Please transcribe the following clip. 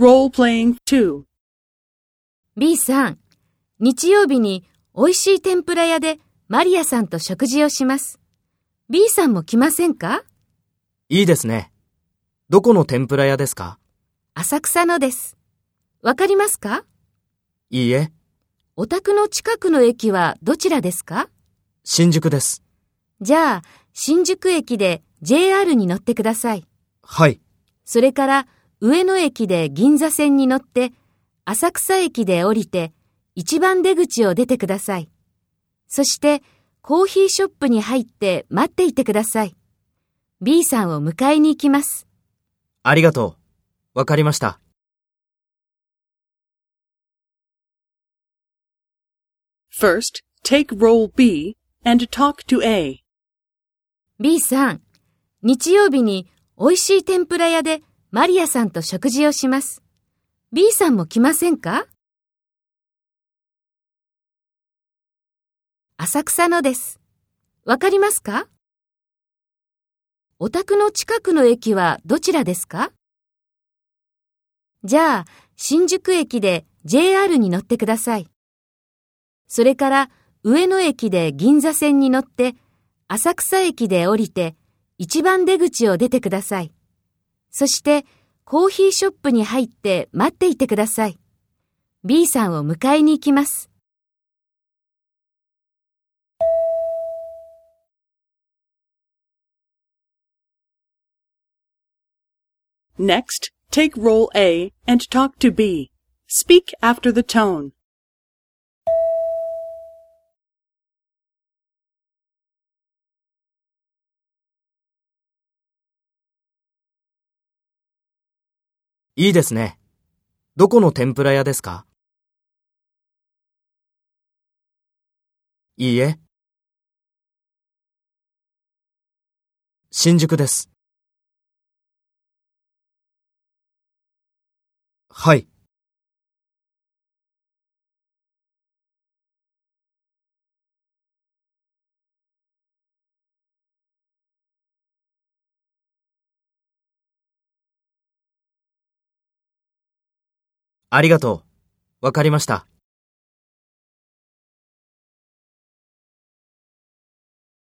Role-playing 2. B さん、日曜日に美味しい天ぷら屋でマリアさんと食事をします。B さんも来ませんか？いいですね。どこの天ぷら屋ですか？浅草のです。わかりますか？いいえ、お宅の近くの駅はどちらですか？新宿です。じゃあ、新宿駅で JR に乗ってください。はい、それから、上野駅で銀座線に乗って、浅草駅で降りて、一番出口を出てください。そして、コーヒーショップに入って待っていてください。B さんを迎えに行きます。ありがとう。わかりました。First, take role B and talk to A. B さん、日曜日に美味しい天ぷら屋でマリアさんと食事をします。B さんも来ませんか？浅草のです。わかりますか？お宅の近くの駅はどちらですか？じゃあ、新宿駅で JR に乗ってください。それから、上野駅で銀座線に乗って、浅草駅で降りて、一番出口を出てください。そして、コーヒーショップに入って待っていてください。B さんを迎えに行きます。Next, take role A and talk to B. Speak after the tone. いいですね。どこの天ぷら屋ですか？いいえ。新宿です。はい、ありがとう。わかりました。